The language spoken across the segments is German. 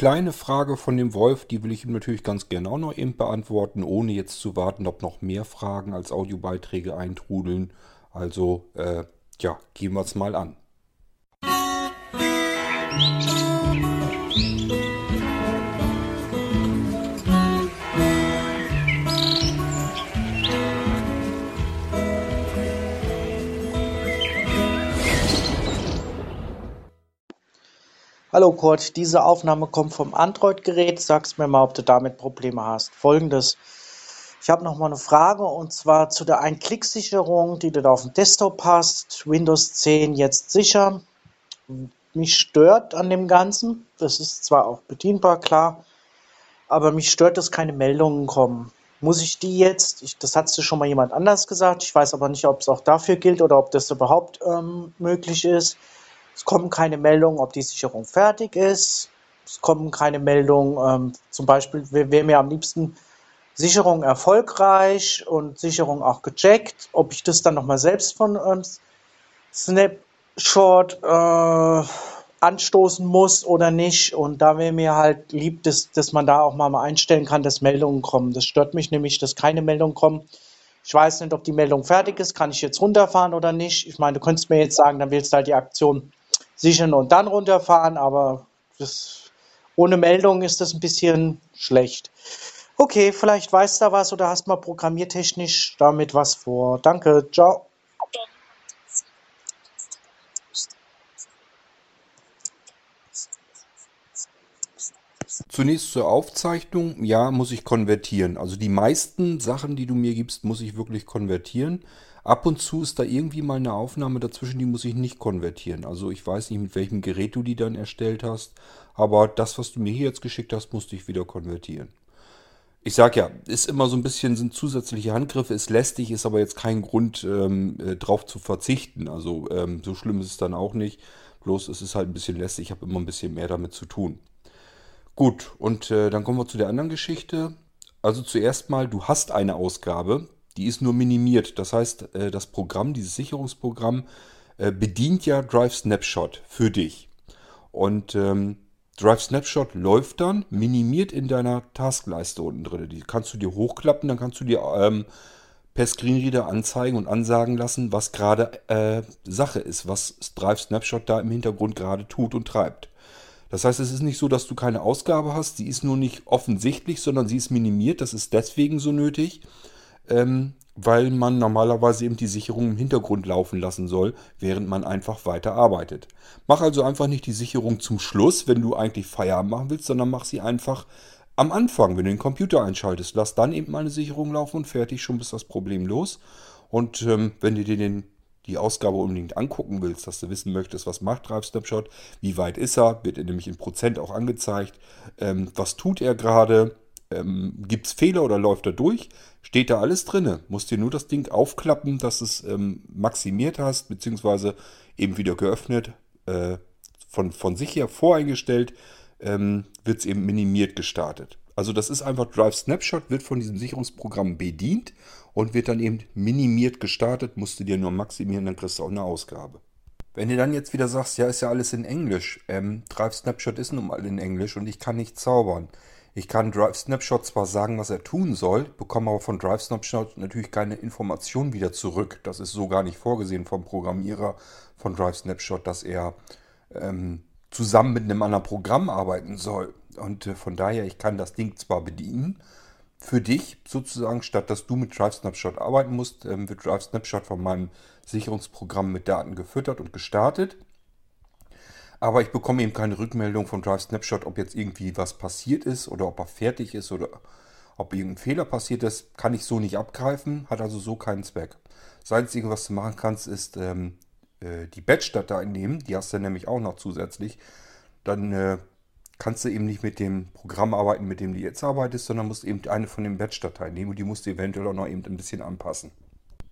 kleine Frage von dem Wolf, die will ich ihm natürlich ganz gerne auch noch eben beantworten, ohne jetzt zu warten, ob noch mehr Fragen als Audiobeiträge eintrudeln. Also, äh, ja, gehen wir es mal an. Hallo Kurt, diese Aufnahme kommt vom Android-Gerät. Sag's mir mal, ob du damit Probleme hast. Folgendes. Ich habe noch mal eine Frage und zwar zu der Ein-Klick-Sicherung, die du da auf dem Desktop hast. Windows 10 jetzt sicher. Mich stört an dem Ganzen, das ist zwar auch bedienbar, klar, aber mich stört, dass keine Meldungen kommen. Muss ich die jetzt, ich, das hat schon mal jemand anders gesagt, ich weiß aber nicht, ob es auch dafür gilt oder ob das überhaupt ähm, möglich ist es kommen keine Meldungen, ob die Sicherung fertig ist. Es kommen keine Meldungen, ähm, zum Beispiel wäre mir am liebsten Sicherung erfolgreich und Sicherung auch gecheckt. Ob ich das dann nochmal selbst von ähm, Snapshot äh, anstoßen muss oder nicht. Und da wäre mir halt lieb, dass, dass man da auch mal einstellen kann, dass Meldungen kommen. Das stört mich nämlich, dass keine Meldungen kommen. Ich weiß nicht, ob die Meldung fertig ist. Kann ich jetzt runterfahren oder nicht? Ich meine, du könntest mir jetzt sagen, dann willst du halt die Aktion sichern und dann runterfahren, aber das, ohne Meldung ist das ein bisschen schlecht. Okay, vielleicht weißt du was oder hast mal programmiertechnisch damit was vor. Danke, ciao. Zunächst zur Aufzeichnung. Ja, muss ich konvertieren. Also die meisten Sachen, die du mir gibst, muss ich wirklich konvertieren. Ab und zu ist da irgendwie mal eine Aufnahme dazwischen, die muss ich nicht konvertieren. Also ich weiß nicht, mit welchem Gerät du die dann erstellt hast, aber das, was du mir hier jetzt geschickt hast, musste ich wieder konvertieren. Ich sag ja, ist immer so ein bisschen, sind zusätzliche Handgriffe, ist lästig, ist aber jetzt kein Grund, ähm, äh, drauf zu verzichten. Also ähm, so schlimm ist es dann auch nicht. Bloß es ist halt ein bisschen lästig, ich habe immer ein bisschen mehr damit zu tun. Gut, und äh, dann kommen wir zu der anderen Geschichte. Also zuerst mal, du hast eine Ausgabe, die ist nur minimiert. Das heißt, äh, das Programm, dieses Sicherungsprogramm, äh, bedient ja Drive Snapshot für dich. Und ähm, Drive Snapshot läuft dann minimiert in deiner Taskleiste unten drin. Die kannst du dir hochklappen, dann kannst du dir ähm, per Screenreader anzeigen und ansagen lassen, was gerade äh, Sache ist, was Drive Snapshot da im Hintergrund gerade tut und treibt. Das heißt, es ist nicht so, dass du keine Ausgabe hast, sie ist nur nicht offensichtlich, sondern sie ist minimiert. Das ist deswegen so nötig, ähm, weil man normalerweise eben die Sicherung im Hintergrund laufen lassen soll, während man einfach weiter arbeitet. Mach also einfach nicht die Sicherung zum Schluss, wenn du eigentlich Feierabend machen willst, sondern mach sie einfach am Anfang, wenn du den Computer einschaltest. Lass dann eben mal eine Sicherung laufen und fertig, schon ist das Problem los. Und ähm, wenn du dir den, die Ausgabe unbedingt angucken willst, dass du wissen möchtest, was macht Drive Snapshot, wie weit ist er, wird er nämlich in Prozent auch angezeigt, ähm, was tut er gerade, ähm, Gibt es Fehler oder läuft er durch? Steht da alles drin. Musst dir nur das Ding aufklappen, dass es ähm, maximiert hast, beziehungsweise eben wieder geöffnet, äh, von, von sich her voreingestellt, ähm, wird es eben minimiert gestartet. Also das ist einfach Drive Snapshot, wird von diesem Sicherungsprogramm bedient und wird dann eben minimiert gestartet, musst du dir nur maximieren, dann kriegst du auch eine Ausgabe. Wenn du dann jetzt wieder sagst, ja, ist ja alles in Englisch, ähm, Drive Snapshot ist nun mal in Englisch und ich kann nicht zaubern, ich kann Drive Snapshot zwar sagen, was er tun soll, bekomme aber von Drive Snapshot natürlich keine Information wieder zurück. Das ist so gar nicht vorgesehen vom Programmierer von Drive Snapshot, dass er ähm, zusammen mit einem anderen Programm arbeiten soll. Und äh, von daher, ich kann das Ding zwar bedienen, für dich sozusagen, statt dass du mit Drive Snapshot arbeiten musst, ähm, wird Drive Snapshot von meinem Sicherungsprogramm mit Daten gefüttert und gestartet. Aber ich bekomme eben keine Rückmeldung von Drive Snapshot, ob jetzt irgendwie was passiert ist oder ob er fertig ist oder ob irgendein Fehler passiert ist. Kann ich so nicht abgreifen, hat also so keinen Zweck. Das Einzige, was du machen kannst, ist ähm, äh, die Batch-Datei nehmen. Die hast du nämlich auch noch zusätzlich. Dann äh, kannst du eben nicht mit dem Programm arbeiten, mit dem du jetzt arbeitest, sondern musst eben eine von den Batch-Dateien nehmen und die musst du eventuell auch noch eben ein bisschen anpassen.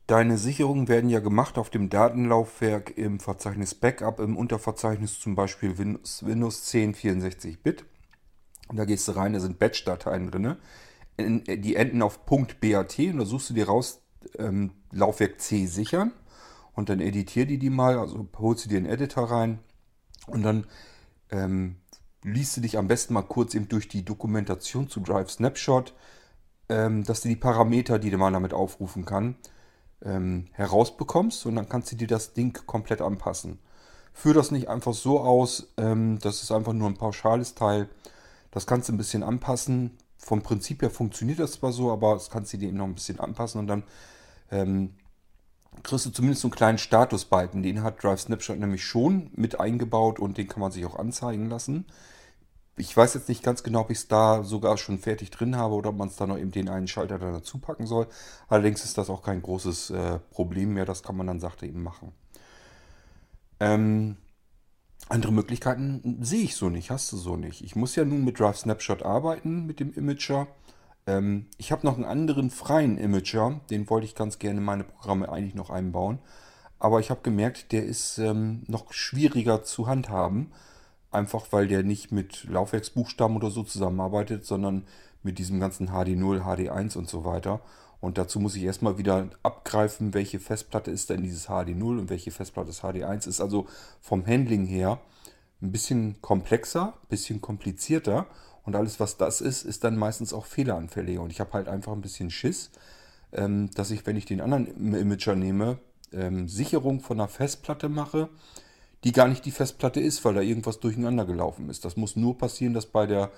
Deine Sicherungen werden ja gemacht auf dem Datenlaufwerk im Verzeichnis Backup, im Unterverzeichnis zum Beispiel Windows, Windows 10 64-Bit. Da gehst du rein, da sind Batch-Dateien drin. Die enden auf .bat und da suchst du dir raus, ähm, Laufwerk C sichern und dann editier die die mal, also holst du dir einen Editor rein und dann ähm, liest du dich am besten mal kurz eben durch die Dokumentation zu Drive Snapshot, ähm, dass du die Parameter, die du mal damit aufrufen kann, ähm, herausbekommst und dann kannst du dir das Ding komplett anpassen. Führ das nicht einfach so aus, ähm, das ist einfach nur ein pauschales Teil. Das kannst du ein bisschen anpassen. Vom Prinzip her funktioniert das zwar so, aber das kannst du dir eben noch ein bisschen anpassen und dann ähm, kriegst du zumindest einen kleinen Statusbalken. Den hat Drive Snapshot nämlich schon mit eingebaut und den kann man sich auch anzeigen lassen. Ich weiß jetzt nicht ganz genau, ob ich es da sogar schon fertig drin habe oder ob man es da noch eben den einen Schalter dann dazu packen soll. Allerdings ist das auch kein großes äh, Problem mehr. Das kann man dann, sagte eben, machen. Ähm, andere Möglichkeiten sehe ich so nicht, hast du so nicht. Ich muss ja nun mit Drive Snapshot arbeiten, mit dem Imager. Ähm, ich habe noch einen anderen freien Imager, den wollte ich ganz gerne in meine Programme eigentlich noch einbauen. Aber ich habe gemerkt, der ist ähm, noch schwieriger zu handhaben Einfach weil der nicht mit Laufwerksbuchstaben oder so zusammenarbeitet, sondern mit diesem ganzen HD0, HD1 und so weiter. Und dazu muss ich erstmal wieder abgreifen, welche Festplatte ist denn dieses HD0 und welche Festplatte ist HD1. Ist also vom Handling her ein bisschen komplexer, ein bisschen komplizierter. Und alles, was das ist, ist dann meistens auch fehleranfälliger. Und ich habe halt einfach ein bisschen Schiss, ähm, dass ich, wenn ich den anderen Imager nehme, ähm, Sicherung von einer Festplatte mache die gar nicht die Festplatte ist, weil da irgendwas durcheinander gelaufen ist. Das muss nur passieren, dass bei der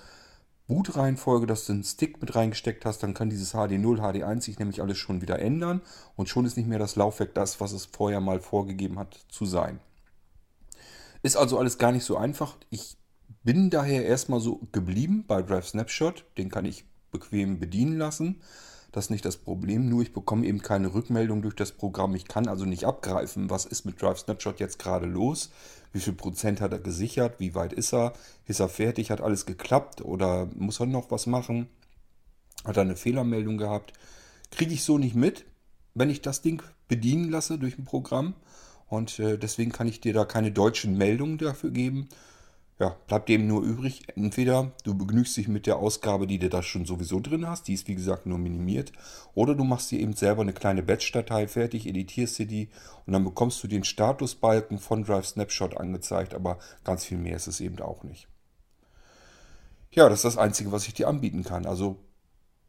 Bootreihenfolge, dass du einen Stick mit reingesteckt hast, dann kann dieses HD0, HD1 sich nämlich alles schon wieder ändern und schon ist nicht mehr das Laufwerk das, was es vorher mal vorgegeben hat zu sein. Ist also alles gar nicht so einfach. Ich bin daher erstmal so geblieben bei Drive Snapshot. Den kann ich bequem bedienen lassen. Das ist nicht das Problem, nur ich bekomme eben keine Rückmeldung durch das Programm. Ich kann also nicht abgreifen, was ist mit Drive Snapshot jetzt gerade los, wie viel Prozent hat er gesichert, wie weit ist er, ist er fertig, hat alles geklappt? Oder muss er noch was machen, hat er eine Fehlermeldung gehabt. Kriege ich so nicht mit, wenn ich das Ding bedienen lasse durch ein Programm. Und äh, deswegen kann ich dir da keine deutschen Meldungen dafür geben, ja, bleibt dem nur übrig, entweder du begnügst dich mit der Ausgabe, die du da schon sowieso drin hast, die ist wie gesagt nur minimiert, oder du machst dir eben selber eine kleine Batch-Datei fertig, editierst dir die und dann bekommst du den Statusbalken von Drive Snapshot angezeigt, aber ganz viel mehr ist es eben auch nicht. Ja, das ist das Einzige, was ich dir anbieten kann. Also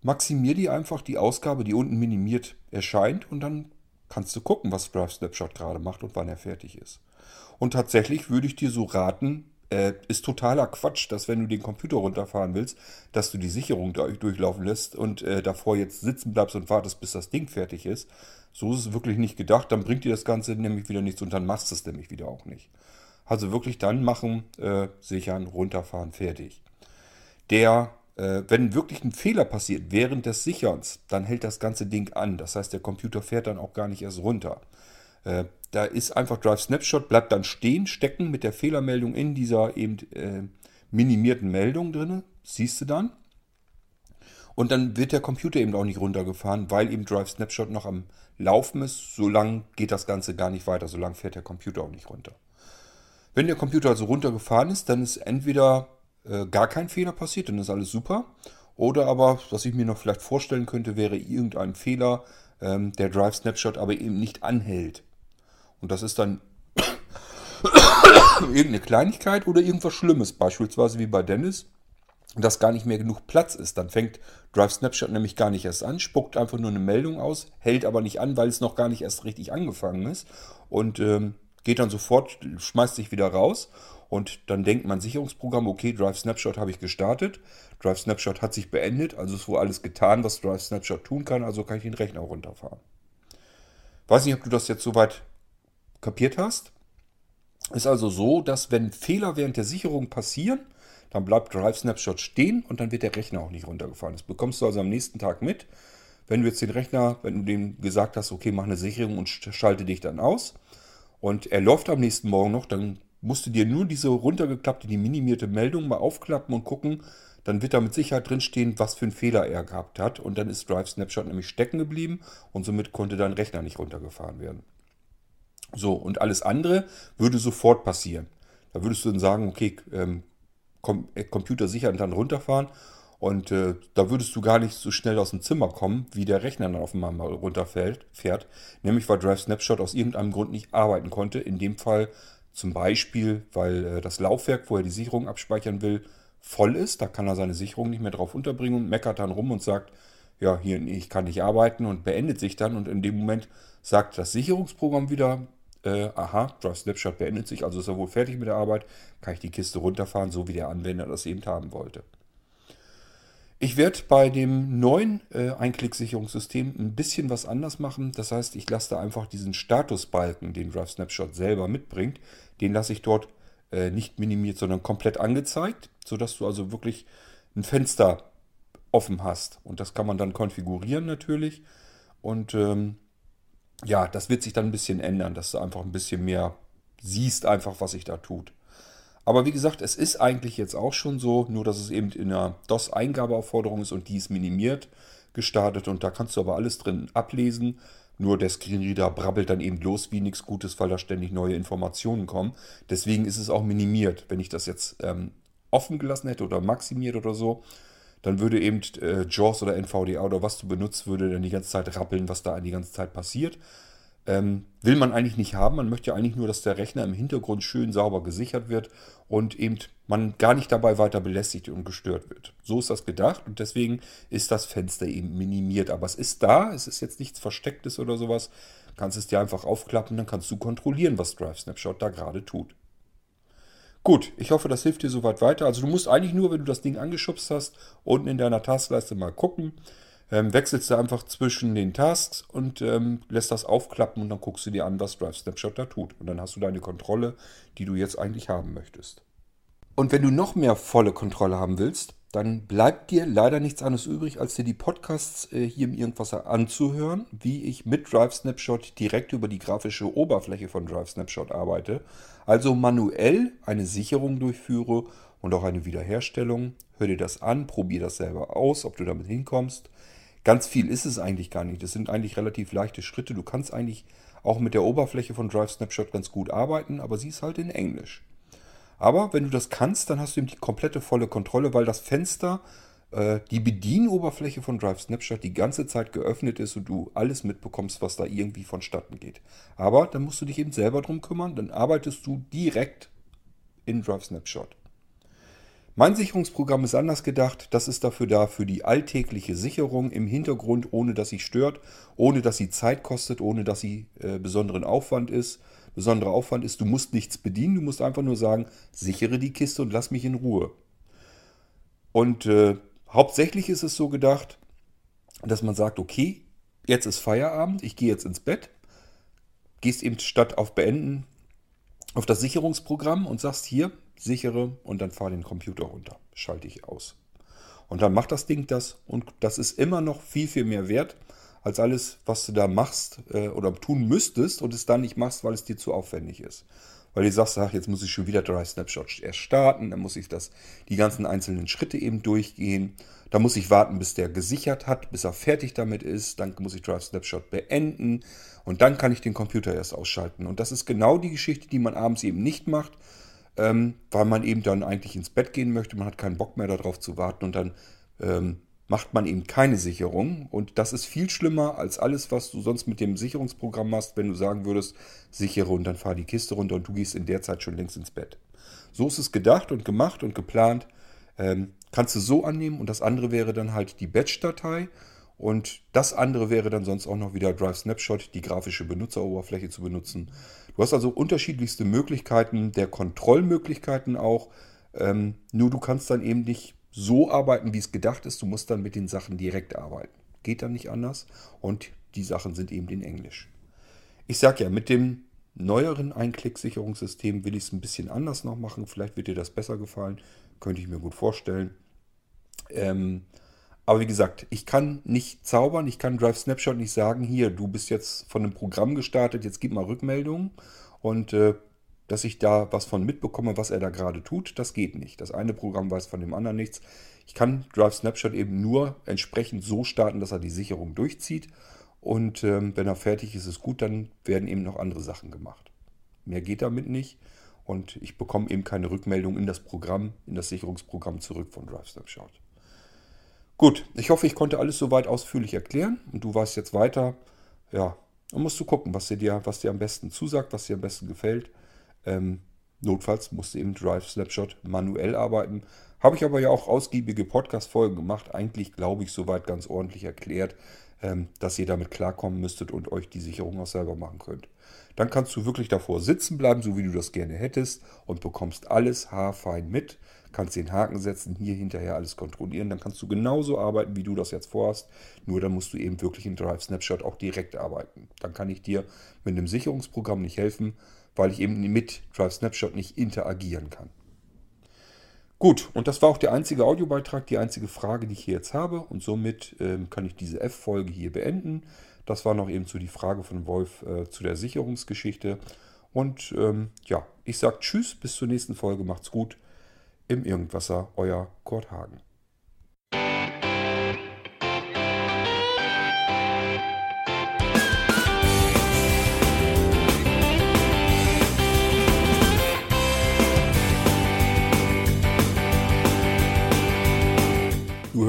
maximier dir einfach die Ausgabe, die unten minimiert erscheint und dann kannst du gucken, was Drive Snapshot gerade macht und wann er fertig ist. Und tatsächlich würde ich dir so raten, äh, ist totaler Quatsch, dass wenn du den Computer runterfahren willst, dass du die Sicherung da durchlaufen lässt und äh, davor jetzt sitzen bleibst und wartest, bis das Ding fertig ist. So ist es wirklich nicht gedacht. Dann bringt dir das Ganze nämlich wieder nichts und dann machst du es nämlich wieder auch nicht. Also wirklich dann machen, äh, sichern, runterfahren, fertig. Der, äh, wenn wirklich ein Fehler passiert während des Sicherns, dann hält das ganze Ding an. Das heißt, der Computer fährt dann auch gar nicht erst runter. Äh, da ist einfach Drive Snapshot, bleibt dann stehen, stecken mit der Fehlermeldung in dieser eben äh, minimierten Meldung drin. Siehst du dann. Und dann wird der Computer eben auch nicht runtergefahren, weil eben Drive Snapshot noch am Laufen ist. Solange geht das Ganze gar nicht weiter. Solange fährt der Computer auch nicht runter. Wenn der Computer also runtergefahren ist, dann ist entweder äh, gar kein Fehler passiert, dann ist alles super. Oder aber, was ich mir noch vielleicht vorstellen könnte, wäre irgendein Fehler, ähm, der Drive Snapshot aber eben nicht anhält. Und das ist dann irgendeine Kleinigkeit oder irgendwas Schlimmes, beispielsweise wie bei Dennis, dass gar nicht mehr genug Platz ist. Dann fängt Drive Snapshot nämlich gar nicht erst an, spuckt einfach nur eine Meldung aus, hält aber nicht an, weil es noch gar nicht erst richtig angefangen ist und ähm, geht dann sofort, schmeißt sich wieder raus und dann denkt mein Sicherungsprogramm, okay, Drive Snapshot habe ich gestartet, Drive Snapshot hat sich beendet, also ist wohl alles getan, was Drive Snapshot tun kann, also kann ich den Rechner runterfahren. Weiß nicht, ob du das jetzt soweit kapiert hast. Ist also so, dass wenn Fehler während der Sicherung passieren, dann bleibt Drive Snapshot stehen und dann wird der Rechner auch nicht runtergefahren. Das bekommst du also am nächsten Tag mit. Wenn du jetzt den Rechner, wenn du dem gesagt hast, okay, mach eine Sicherung und schalte dich dann aus und er läuft am nächsten Morgen noch, dann musst du dir nur diese runtergeklappte, die minimierte Meldung mal aufklappen und gucken, dann wird da mit Sicherheit drinstehen, was für einen Fehler er gehabt hat und dann ist Drive Snapshot nämlich stecken geblieben und somit konnte dein Rechner nicht runtergefahren werden. So, und alles andere würde sofort passieren. Da würdest du dann sagen, okay, ähm, Com äh, Computer sichern und dann runterfahren. Und äh, da würdest du gar nicht so schnell aus dem Zimmer kommen, wie der Rechner dann auf einmal runterfällt, fährt. Nämlich weil Drive Snapshot aus irgendeinem Grund nicht arbeiten konnte. In dem Fall Zum Beispiel, weil äh, das Laufwerk, wo er die Sicherung abspeichern will, voll ist. Da kann er seine Sicherung nicht mehr drauf unterbringen und meckert dann rum und sagt, ja, hier, ich kann nicht arbeiten und beendet sich dann. Und in dem Moment sagt das Sicherungsprogramm wieder, äh, aha, Drive Snapshot beendet sich, also ist er wohl fertig mit der Arbeit, kann ich die Kiste runterfahren, so wie der Anwender das eben haben wollte. Ich werde bei dem neuen äh, Einklicksicherungssystem ein bisschen was anders machen. Das heißt, ich lasse da einfach diesen Statusbalken, den Drive Snapshot selber mitbringt, den lasse ich dort äh, nicht minimiert, sondern komplett angezeigt, sodass du also wirklich ein Fenster offen hast. Und das kann man dann konfigurieren natürlich. Und ähm, ja, das wird sich dann ein bisschen ändern, dass du einfach ein bisschen mehr siehst, einfach was sich da tut. Aber wie gesagt, es ist eigentlich jetzt auch schon so, nur dass es eben in einer DOS-Eingabeaufforderung ist und die ist minimiert gestartet und da kannst du aber alles drin ablesen. Nur der Screenreader brabbelt dann eben los wie nichts Gutes, weil da ständig neue Informationen kommen. Deswegen ist es auch minimiert. Wenn ich das jetzt ähm, offen gelassen hätte oder maximiert oder so, dann würde eben äh, JAWS oder NVDA oder was du benutzt, würde dann die ganze Zeit rappeln, was da die ganze Zeit passiert. Ähm, will man eigentlich nicht haben. Man möchte ja eigentlich nur, dass der Rechner im Hintergrund schön sauber gesichert wird und eben man gar nicht dabei weiter belästigt und gestört wird. So ist das gedacht und deswegen ist das Fenster eben minimiert. Aber es ist da, es ist jetzt nichts Verstecktes oder sowas. Du kannst es dir einfach aufklappen, dann kannst du kontrollieren, was Drive Snapshot da gerade tut. Gut, ich hoffe, das hilft dir soweit weiter. Also du musst eigentlich nur, wenn du das Ding angeschubst hast, unten in deiner Taskleiste mal gucken. Ähm, wechselst du einfach zwischen den Tasks und ähm, lässt das aufklappen und dann guckst du dir an, was Drive Snapshot da tut. Und dann hast du deine Kontrolle, die du jetzt eigentlich haben möchtest. Und wenn du noch mehr volle Kontrolle haben willst, dann bleibt dir leider nichts anderes übrig, als dir die Podcasts äh, hier im Irgendwasser anzuhören, wie ich mit Drive Snapshot direkt über die grafische Oberfläche von Drive Snapshot arbeite. Also manuell eine Sicherung durchführe und auch eine Wiederherstellung. Hör dir das an, probier das selber aus, ob du damit hinkommst. Ganz viel ist es eigentlich gar nicht. Das sind eigentlich relativ leichte Schritte. Du kannst eigentlich auch mit der Oberfläche von Drive Snapshot ganz gut arbeiten, aber sie ist halt in Englisch. Aber wenn du das kannst, dann hast du eben die komplette volle Kontrolle, weil das Fenster, äh, die Bedienoberfläche von Drive Snapshot die ganze Zeit geöffnet ist und du alles mitbekommst, was da irgendwie vonstatten geht. Aber dann musst du dich eben selber drum kümmern, dann arbeitest du direkt in Drive Snapshot. Mein Sicherungsprogramm ist anders gedacht. Das ist dafür da für die alltägliche Sicherung im Hintergrund, ohne dass sie stört, ohne dass sie Zeit kostet, ohne dass sie äh, besonderen Aufwand ist besonderer Aufwand ist. Du musst nichts bedienen, du musst einfach nur sagen, sichere die Kiste und lass mich in Ruhe. Und äh, hauptsächlich ist es so gedacht, dass man sagt, okay, jetzt ist Feierabend, ich gehe jetzt ins Bett, gehst eben statt auf Beenden auf das Sicherungsprogramm und sagst hier, sichere und dann fahr den Computer runter, schalte ich aus. Und dann macht das Ding das und das ist immer noch viel, viel mehr wert, als alles, was du da machst äh, oder tun müsstest und es dann nicht machst, weil es dir zu aufwendig ist. Weil du sagst, ach, jetzt muss ich schon wieder Dry Snapshot erst starten, dann muss ich das, die ganzen einzelnen Schritte eben durchgehen. Dann muss ich warten, bis der gesichert hat, bis er fertig damit ist. Dann muss ich Drive Snapshot beenden und dann kann ich den Computer erst ausschalten. Und das ist genau die Geschichte, die man abends eben nicht macht, ähm, weil man eben dann eigentlich ins Bett gehen möchte. Man hat keinen Bock mehr darauf zu warten und dann ähm, macht man eben keine Sicherung. Und das ist viel schlimmer als alles, was du sonst mit dem Sicherungsprogramm machst, wenn du sagen würdest, sichere und dann fahr die Kiste runter und du gehst in der Zeit schon längst ins Bett. So ist es gedacht und gemacht und geplant. Ähm, kannst du so annehmen und das andere wäre dann halt die Batch-Datei. Und das andere wäre dann sonst auch noch wieder Drive Snapshot, die grafische Benutzeroberfläche zu benutzen. Du hast also unterschiedlichste Möglichkeiten, der Kontrollmöglichkeiten auch. Ähm, nur du kannst dann eben nicht so arbeiten, wie es gedacht ist. Du musst dann mit den Sachen direkt arbeiten. Geht dann nicht anders. Und die Sachen sind eben in Englisch. Ich sage ja, mit dem neueren Einklicksicherungssystem will ich es ein bisschen anders noch machen. Vielleicht wird dir das besser gefallen. Könnte ich mir gut vorstellen. Ähm, aber wie gesagt, ich kann nicht zaubern. Ich kann Drive Snapshot nicht sagen, hier, du bist jetzt von einem Programm gestartet, jetzt gib mal Rückmeldungen. Und äh, dass ich da was von mitbekomme, was er da gerade tut. Das geht nicht. Das eine Programm weiß von dem anderen nichts. Ich kann Drive Snapshot eben nur entsprechend so starten, dass er die Sicherung durchzieht. Und ähm, wenn er fertig ist, ist gut, dann werden eben noch andere Sachen gemacht. Mehr geht damit nicht. Und ich bekomme eben keine Rückmeldung in das Programm, in das Sicherungsprogramm zurück von Drive Snapshot. Gut, ich hoffe, ich konnte alles soweit ausführlich erklären und du weißt jetzt weiter. Ja, dann musst du gucken, was dir, was dir am besten zusagt, was dir am besten gefällt. Ähm, notfalls musst du eben Drive Snapshot manuell arbeiten. Habe ich aber ja auch ausgiebige Podcast-Folgen gemacht. Eigentlich glaube ich soweit ganz ordentlich erklärt, ähm, dass ihr damit klarkommen müsstet und euch die Sicherung auch selber machen könnt. Dann kannst du wirklich davor sitzen bleiben, so wie du das gerne hättest und bekommst alles haarfein mit kannst den Haken setzen, hier hinterher alles kontrollieren. Dann kannst du genauso arbeiten, wie du das jetzt vorhast. Nur dann musst du eben wirklich in Drive Snapshot auch direkt arbeiten. Dann kann ich dir mit einem Sicherungsprogramm nicht helfen, weil ich eben mit Drive Snapshot nicht interagieren kann. Gut, und das war auch der einzige Audiobeitrag, die einzige Frage, die ich hier jetzt habe. Und somit ähm, kann ich diese F-Folge hier beenden. Das war noch eben so die Frage von Wolf äh, zu der Sicherungsgeschichte. Und ähm, ja, ich sage Tschüss, bis zur nächsten Folge. Macht's gut im Irgendwasser, euer Kurt Hagen.